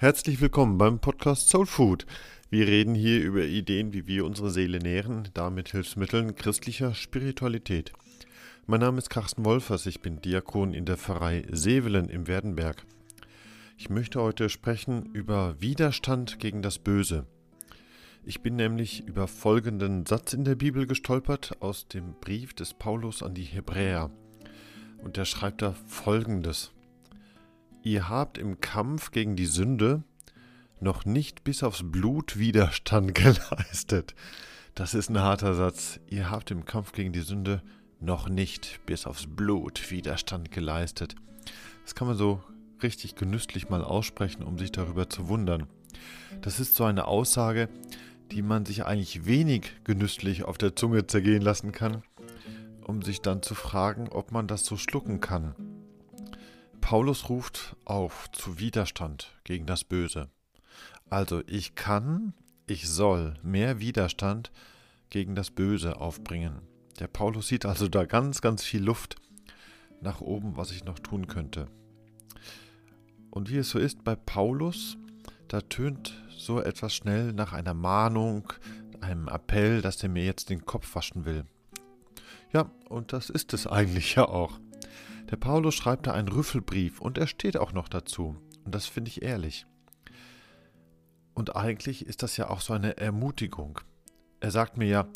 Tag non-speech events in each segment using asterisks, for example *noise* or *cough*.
Herzlich willkommen beim Podcast Soul Food. Wir reden hier über Ideen, wie wir unsere Seele nähren, damit Hilfsmitteln christlicher Spiritualität. Mein Name ist Carsten Wolfers, ich bin Diakon in der Pfarrei Sevelen im Werdenberg. Ich möchte heute sprechen über Widerstand gegen das Böse. Ich bin nämlich über folgenden Satz in der Bibel gestolpert aus dem Brief des Paulus an die Hebräer. Und er schreibt da folgendes. Ihr habt im Kampf gegen die Sünde noch nicht bis aufs Blut Widerstand *laughs* geleistet. Das ist ein harter Satz. Ihr habt im Kampf gegen die Sünde noch nicht bis aufs Blut Widerstand geleistet. Das kann man so richtig genüsslich mal aussprechen, um sich darüber zu wundern. Das ist so eine Aussage, die man sich eigentlich wenig genüsslich auf der Zunge zergehen lassen kann, um sich dann zu fragen, ob man das so schlucken kann. Paulus ruft auf zu Widerstand gegen das Böse. Also ich kann, ich soll mehr Widerstand gegen das Böse aufbringen. Der Paulus sieht also da ganz, ganz viel Luft nach oben, was ich noch tun könnte. Und wie es so ist bei Paulus, da tönt so etwas schnell nach einer Mahnung, einem Appell, dass er mir jetzt den Kopf waschen will. Ja, und das ist es eigentlich ja auch. Der Paulus schreibt da einen Rüffelbrief und er steht auch noch dazu. Und das finde ich ehrlich. Und eigentlich ist das ja auch so eine Ermutigung. Er sagt mir ja,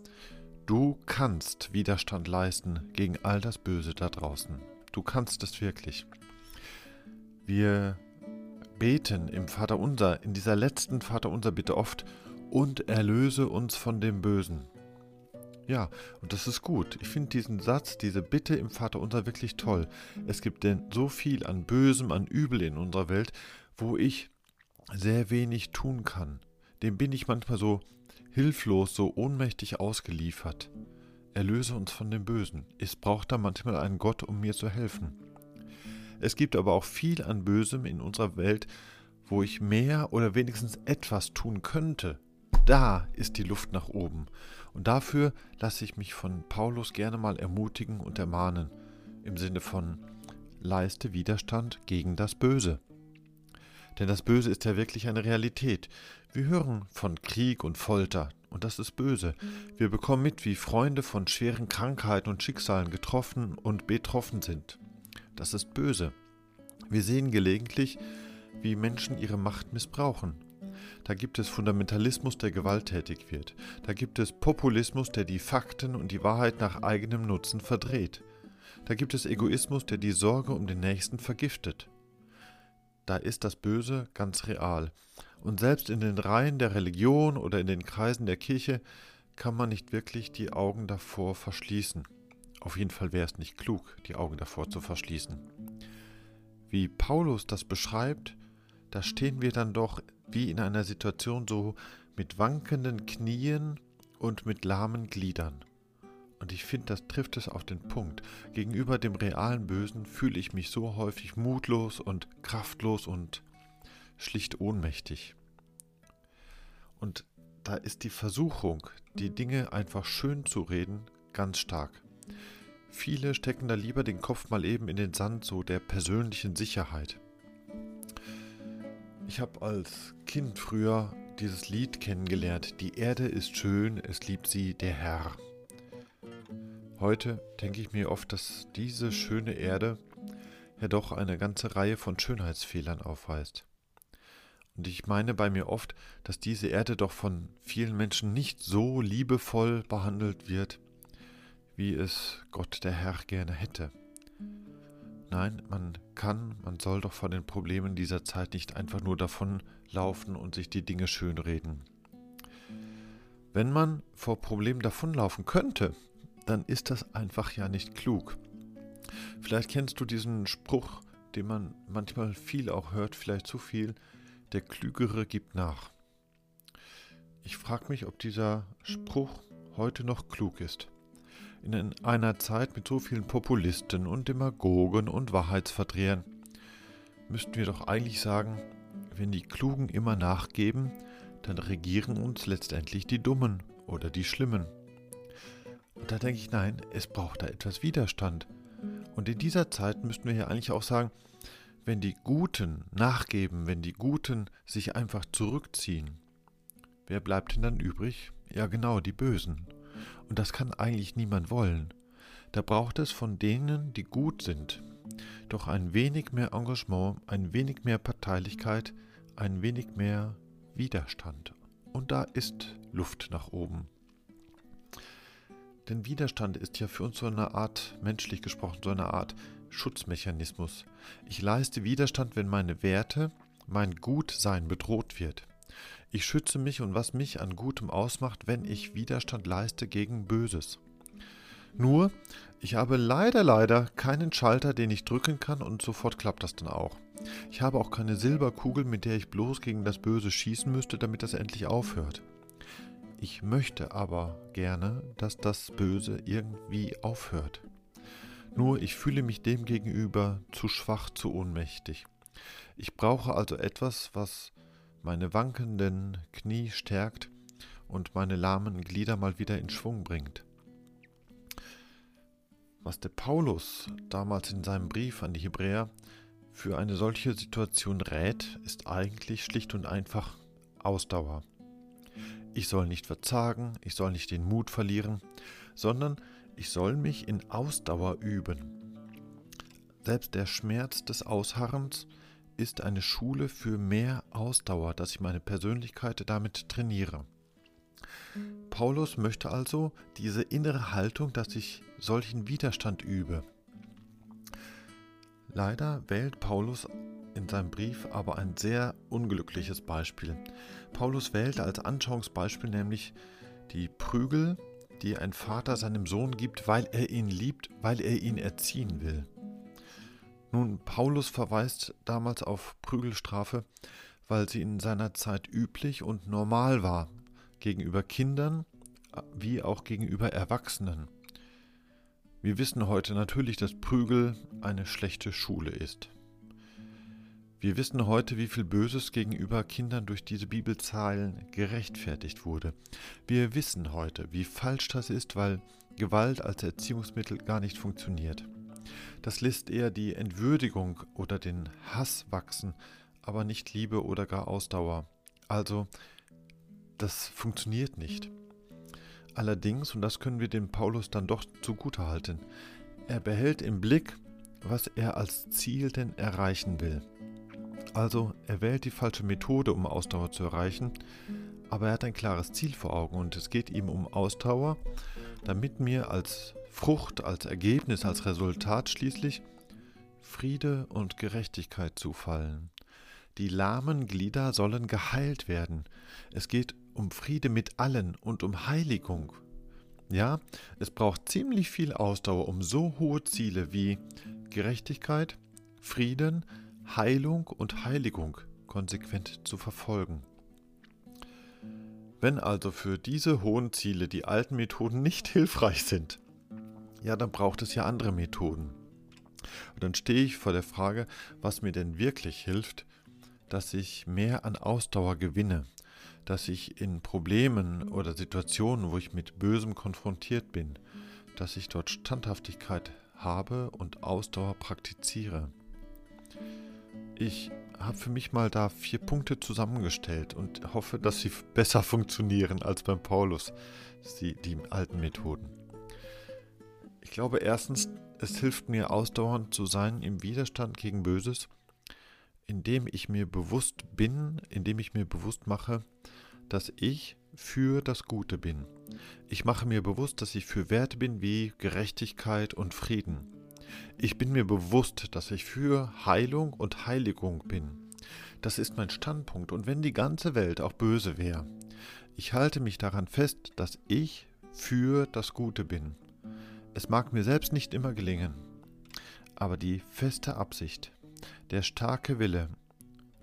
du kannst Widerstand leisten gegen all das Böse da draußen. Du kannst es wirklich. Wir beten im Vater Unser, in dieser letzten Vater Unser bitte oft, und erlöse uns von dem Bösen. Ja, und das ist gut. Ich finde diesen Satz, diese Bitte im Vaterunser wirklich toll. Es gibt denn so viel an Bösem, an Übel in unserer Welt, wo ich sehr wenig tun kann. Dem bin ich manchmal so hilflos, so ohnmächtig ausgeliefert. Erlöse uns von dem Bösen. Es braucht da manchmal einen Gott, um mir zu helfen. Es gibt aber auch viel an Bösem in unserer Welt, wo ich mehr oder wenigstens etwas tun könnte, da ist die Luft nach oben. Und dafür lasse ich mich von Paulus gerne mal ermutigen und ermahnen, im Sinne von leiste Widerstand gegen das Böse. Denn das Böse ist ja wirklich eine Realität. Wir hören von Krieg und Folter, und das ist böse. Wir bekommen mit, wie Freunde von schweren Krankheiten und Schicksalen getroffen und betroffen sind. Das ist böse. Wir sehen gelegentlich, wie Menschen ihre Macht missbrauchen da gibt es Fundamentalismus, der gewalttätig wird. Da gibt es Populismus, der die Fakten und die Wahrheit nach eigenem Nutzen verdreht. Da gibt es Egoismus, der die Sorge um den Nächsten vergiftet. Da ist das Böse ganz real. Und selbst in den Reihen der Religion oder in den Kreisen der Kirche kann man nicht wirklich die Augen davor verschließen. Auf jeden Fall wäre es nicht klug, die Augen davor zu verschließen. Wie Paulus das beschreibt, da stehen wir dann doch wie in einer Situation so mit wankenden Knien und mit lahmen Gliedern. Und ich finde, das trifft es auf den Punkt. Gegenüber dem realen Bösen fühle ich mich so häufig mutlos und kraftlos und schlicht ohnmächtig. Und da ist die Versuchung, die Dinge einfach schön zu reden, ganz stark. Viele stecken da lieber den Kopf mal eben in den Sand so der persönlichen Sicherheit. Ich habe als Kind früher dieses Lied kennengelernt. Die Erde ist schön, es liebt sie der Herr. Heute denke ich mir oft, dass diese schöne Erde ja doch eine ganze Reihe von Schönheitsfehlern aufweist. Und ich meine bei mir oft, dass diese Erde doch von vielen Menschen nicht so liebevoll behandelt wird, wie es Gott der Herr gerne hätte. Nein, man kann, man soll doch von den Problemen dieser Zeit nicht einfach nur davon laufen und sich die Dinge schönreden. Wenn man vor Problemen davonlaufen könnte, dann ist das einfach ja nicht klug. Vielleicht kennst du diesen Spruch, den man manchmal viel auch hört, vielleicht zu viel, der Klügere gibt nach. Ich frage mich, ob dieser Spruch heute noch klug ist. In einer Zeit mit so vielen Populisten und Demagogen und Wahrheitsverdrehern müssten wir doch eigentlich sagen, wenn die Klugen immer nachgeben, dann regieren uns letztendlich die Dummen oder die Schlimmen. Und da denke ich, nein, es braucht da etwas Widerstand. Und in dieser Zeit müssten wir ja eigentlich auch sagen, wenn die Guten nachgeben, wenn die Guten sich einfach zurückziehen, wer bleibt denn dann übrig? Ja genau, die Bösen. Und das kann eigentlich niemand wollen. Da braucht es von denen, die gut sind, doch ein wenig mehr Engagement, ein wenig mehr Parteilichkeit, ein wenig mehr Widerstand. Und da ist Luft nach oben. Denn Widerstand ist ja für uns so eine Art, menschlich gesprochen, so eine Art Schutzmechanismus. Ich leiste Widerstand, wenn meine Werte, mein Gutsein bedroht wird. Ich schütze mich und was mich an Gutem ausmacht, wenn ich Widerstand leiste gegen Böses. Nur, ich habe leider, leider keinen Schalter, den ich drücken kann und sofort klappt das dann auch. Ich habe auch keine Silberkugel, mit der ich bloß gegen das Böse schießen müsste, damit das endlich aufhört. Ich möchte aber gerne, dass das Böse irgendwie aufhört. Nur ich fühle mich dem gegenüber zu schwach, zu ohnmächtig. Ich brauche also etwas, was meine wankenden Knie stärkt und meine lahmen Glieder mal wieder in Schwung bringt. Was der Paulus damals in seinem Brief an die Hebräer für eine solche Situation rät, ist eigentlich schlicht und einfach Ausdauer. Ich soll nicht verzagen, ich soll nicht den Mut verlieren, sondern ich soll mich in Ausdauer üben. Selbst der Schmerz des Ausharrens ist eine Schule für mehr Ausdauer, dass ich meine Persönlichkeit damit trainiere. Paulus möchte also diese innere Haltung, dass ich solchen Widerstand übe. Leider wählt Paulus in seinem Brief aber ein sehr unglückliches Beispiel. Paulus wählt als Anschauungsbeispiel nämlich die Prügel, die ein Vater seinem Sohn gibt, weil er ihn liebt, weil er ihn erziehen will. Nun, Paulus verweist damals auf Prügelstrafe, weil sie in seiner Zeit üblich und normal war, gegenüber Kindern wie auch gegenüber Erwachsenen. Wir wissen heute natürlich, dass Prügel eine schlechte Schule ist. Wir wissen heute, wie viel Böses gegenüber Kindern durch diese Bibelzeilen gerechtfertigt wurde. Wir wissen heute, wie falsch das ist, weil Gewalt als Erziehungsmittel gar nicht funktioniert. Das lässt eher die Entwürdigung oder den Hass wachsen, aber nicht Liebe oder gar Ausdauer. Also, das funktioniert nicht. Allerdings, und das können wir dem Paulus dann doch zugutehalten, er behält im Blick, was er als Ziel denn erreichen will. Also, er wählt die falsche Methode, um Ausdauer zu erreichen, aber er hat ein klares Ziel vor Augen und es geht ihm um Ausdauer, damit mir als Frucht, als Ergebnis, als Resultat schließlich Friede und Gerechtigkeit zufallen. Die lahmen Glieder sollen geheilt werden. Es geht um Friede mit allen und um Heiligung. Ja, es braucht ziemlich viel Ausdauer, um so hohe Ziele wie Gerechtigkeit, Frieden, Heilung und Heiligung konsequent zu verfolgen. Wenn also für diese hohen Ziele die alten Methoden nicht *laughs* hilfreich sind, ja, dann braucht es ja andere Methoden. Und dann stehe ich vor der Frage, was mir denn wirklich hilft, dass ich mehr an Ausdauer gewinne, dass ich in Problemen oder Situationen, wo ich mit Bösem konfrontiert bin, dass ich dort Standhaftigkeit habe und Ausdauer praktiziere. Ich habe für mich mal da vier Punkte zusammengestellt und hoffe, dass sie *laughs* besser funktionieren als beim Paulus, die, die alten Methoden. Ich glaube erstens, es hilft mir ausdauernd zu sein im Widerstand gegen Böses indem ich mir bewusst bin, indem ich mir bewusst mache, dass ich für das Gute bin. Ich mache mir bewusst, dass ich für Werte bin wie Gerechtigkeit und Frieden. Ich bin mir bewusst, dass ich für Heilung und Heiligung bin. Das ist mein Standpunkt und wenn die ganze Welt auch böse wäre, ich halte mich daran fest, dass ich für das Gute bin. Es mag mir selbst nicht immer gelingen, aber die feste Absicht, der starke Wille,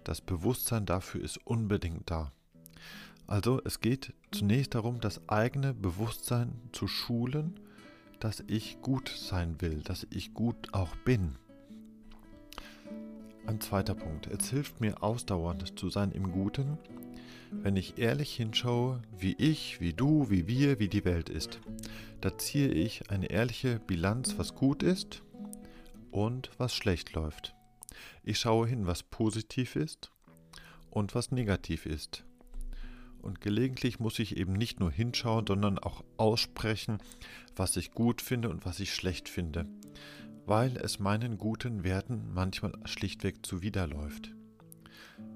das Bewusstsein dafür ist unbedingt da. Also es geht zunächst darum, das eigene Bewusstsein zu schulen, dass ich gut sein will, dass ich gut auch bin. Ein zweiter Punkt. Es hilft mir ausdauernd zu sein im Guten, wenn ich ehrlich hinschaue, wie ich, wie du, wie wir, wie die Welt ist. Da ziehe ich eine ehrliche Bilanz, was gut ist und was schlecht läuft. Ich schaue hin, was positiv ist und was negativ ist. Und gelegentlich muss ich eben nicht nur hinschauen, sondern auch aussprechen, was ich gut finde und was ich schlecht finde, weil es meinen guten Werten manchmal schlichtweg zuwiderläuft.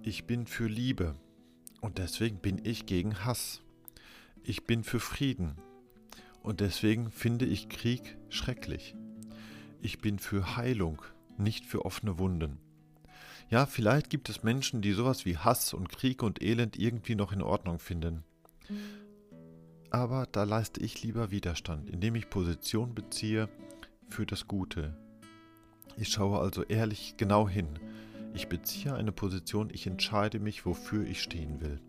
Ich bin für Liebe und deswegen bin ich gegen Hass. Ich bin für Frieden und deswegen finde ich Krieg schrecklich. Ich bin für Heilung, nicht für offene Wunden. Ja, vielleicht gibt es Menschen, die sowas wie Hass und Krieg und Elend irgendwie noch in Ordnung finden. Aber da leiste ich lieber Widerstand, indem ich Position beziehe für das Gute. Ich schaue also ehrlich genau hin. Ich beziehe eine Position, ich entscheide mich, wofür ich stehen will.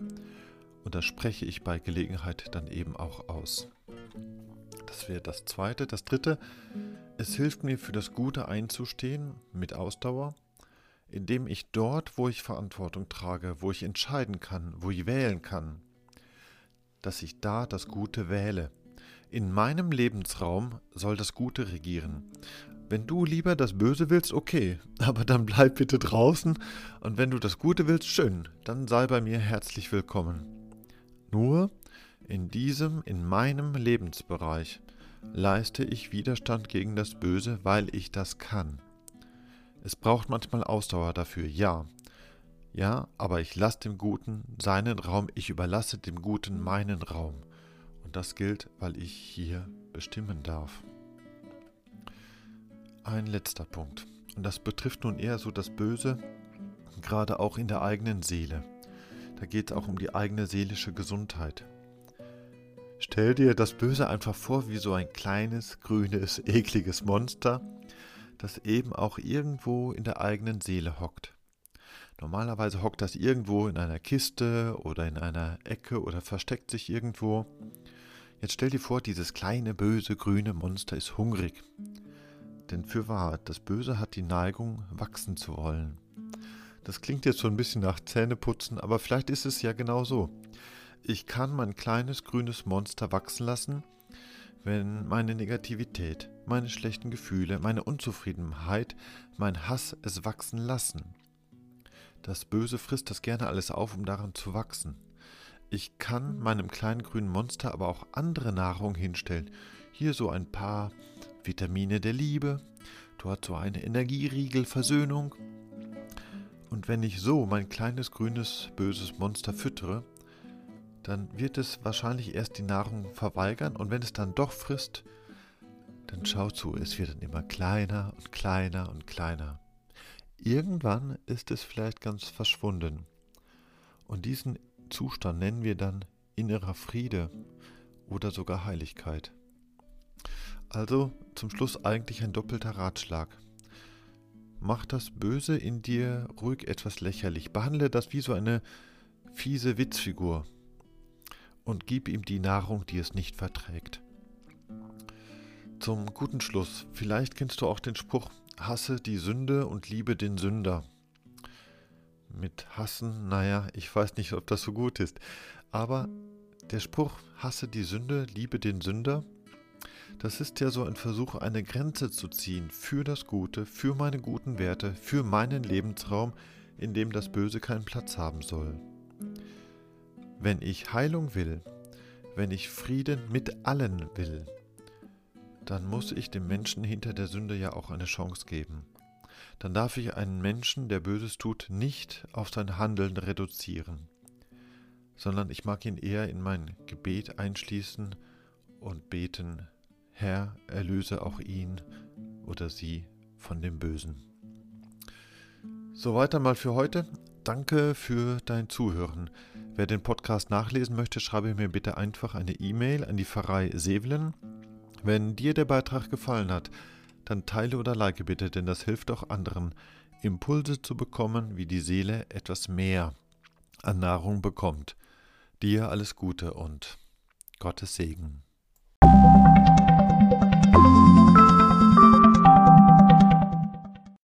Und das spreche ich bei Gelegenheit dann eben auch aus. Das wäre das Zweite. Das Dritte, es hilft mir für das Gute einzustehen mit Ausdauer indem ich dort, wo ich Verantwortung trage, wo ich entscheiden kann, wo ich wählen kann, dass ich da das Gute wähle. In meinem Lebensraum soll das Gute regieren. Wenn du lieber das Böse willst, okay, *laughs* aber dann bleib bitte draußen und wenn du das Gute willst, schön, dann sei bei mir herzlich willkommen. Nur in diesem, in meinem Lebensbereich leiste ich Widerstand gegen das Böse, weil ich das kann. Es braucht manchmal Ausdauer dafür, ja. Ja, aber ich lasse dem Guten seinen Raum, ich überlasse dem Guten meinen Raum. Und das gilt, weil ich hier bestimmen darf. Ein letzter Punkt. Und das betrifft nun eher so das Böse, gerade auch in der eigenen Seele. Da geht es auch um die eigene seelische Gesundheit. Stell dir das Böse einfach vor wie so ein kleines, grünes, *laughs* ekliges Monster, das eben auch irgendwo in der eigenen Seele hockt. Normalerweise hockt das irgendwo in einer Kiste oder in einer Ecke oder versteckt sich irgendwo. Jetzt stell dir vor, dieses kleine, böse, grüne Monster ist hungrig. Denn für wahr, das Böse hat die Neigung, wachsen zu wollen. Das klingt jetzt so ein bisschen nach Zähneputzen, aber vielleicht ist es ja genau so. Ich kann mein kleines grünes Monster wachsen lassen, wenn meine Negativität, meine schlechten Gefühle, meine Unzufriedenheit, mein Hass es wachsen lassen. Das Böse frisst das gerne alles auf, um daran zu wachsen. Ich kann meinem kleinen grünen Monster aber auch andere Nahrung hinstellen. Hier so ein paar Vitamine der Liebe, dort so eine Energieriegel Versöhnung. Und wenn ich so mein kleines grünes böses Monster füttere, dann wird es wahrscheinlich erst die Nahrung verweigern und wenn es dann doch frisst, dann schau zu, es wird dann immer kleiner und kleiner und kleiner. Irgendwann ist es vielleicht ganz verschwunden. Und diesen Zustand nennen wir dann innerer Friede oder sogar Heiligkeit. Also zum Schluss eigentlich ein doppelter Ratschlag. Mach das Böse in dir ruhig etwas lächerlich. Behandle das wie so eine fiese Witzfigur und gib ihm die Nahrung, die es nicht verträgt. Zum guten Schluss, vielleicht kennst du auch den Spruch, hasse die Sünde und liebe den Sünder. Mit hassen, naja, ich weiß nicht, ob das so gut ist, aber der Spruch, hasse die Sünde, liebe den Sünder, das ist ja so ein Versuch, eine Grenze zu ziehen für das Gute, für meine guten Werte, für meinen Lebensraum, in dem das Böse keinen Platz haben soll. Wenn ich Heilung will, wenn ich Frieden mit allen will, dann muss ich dem Menschen hinter der Sünde ja auch eine Chance geben. Dann darf ich einen Menschen, der Böses tut, nicht auf sein Handeln reduzieren, sondern ich mag ihn eher in mein Gebet einschließen und beten, Herr, erlöse auch ihn oder sie von dem Bösen. So weiter mal für heute. Danke für dein Zuhören. Wer den Podcast nachlesen möchte, schreibe mir bitte einfach eine E-Mail an die Pfarrei Sevelen. Wenn dir der Beitrag gefallen hat, dann teile oder like bitte, denn das hilft auch anderen, Impulse zu bekommen, wie die Seele etwas mehr an Nahrung bekommt. Dir alles Gute und Gottes Segen.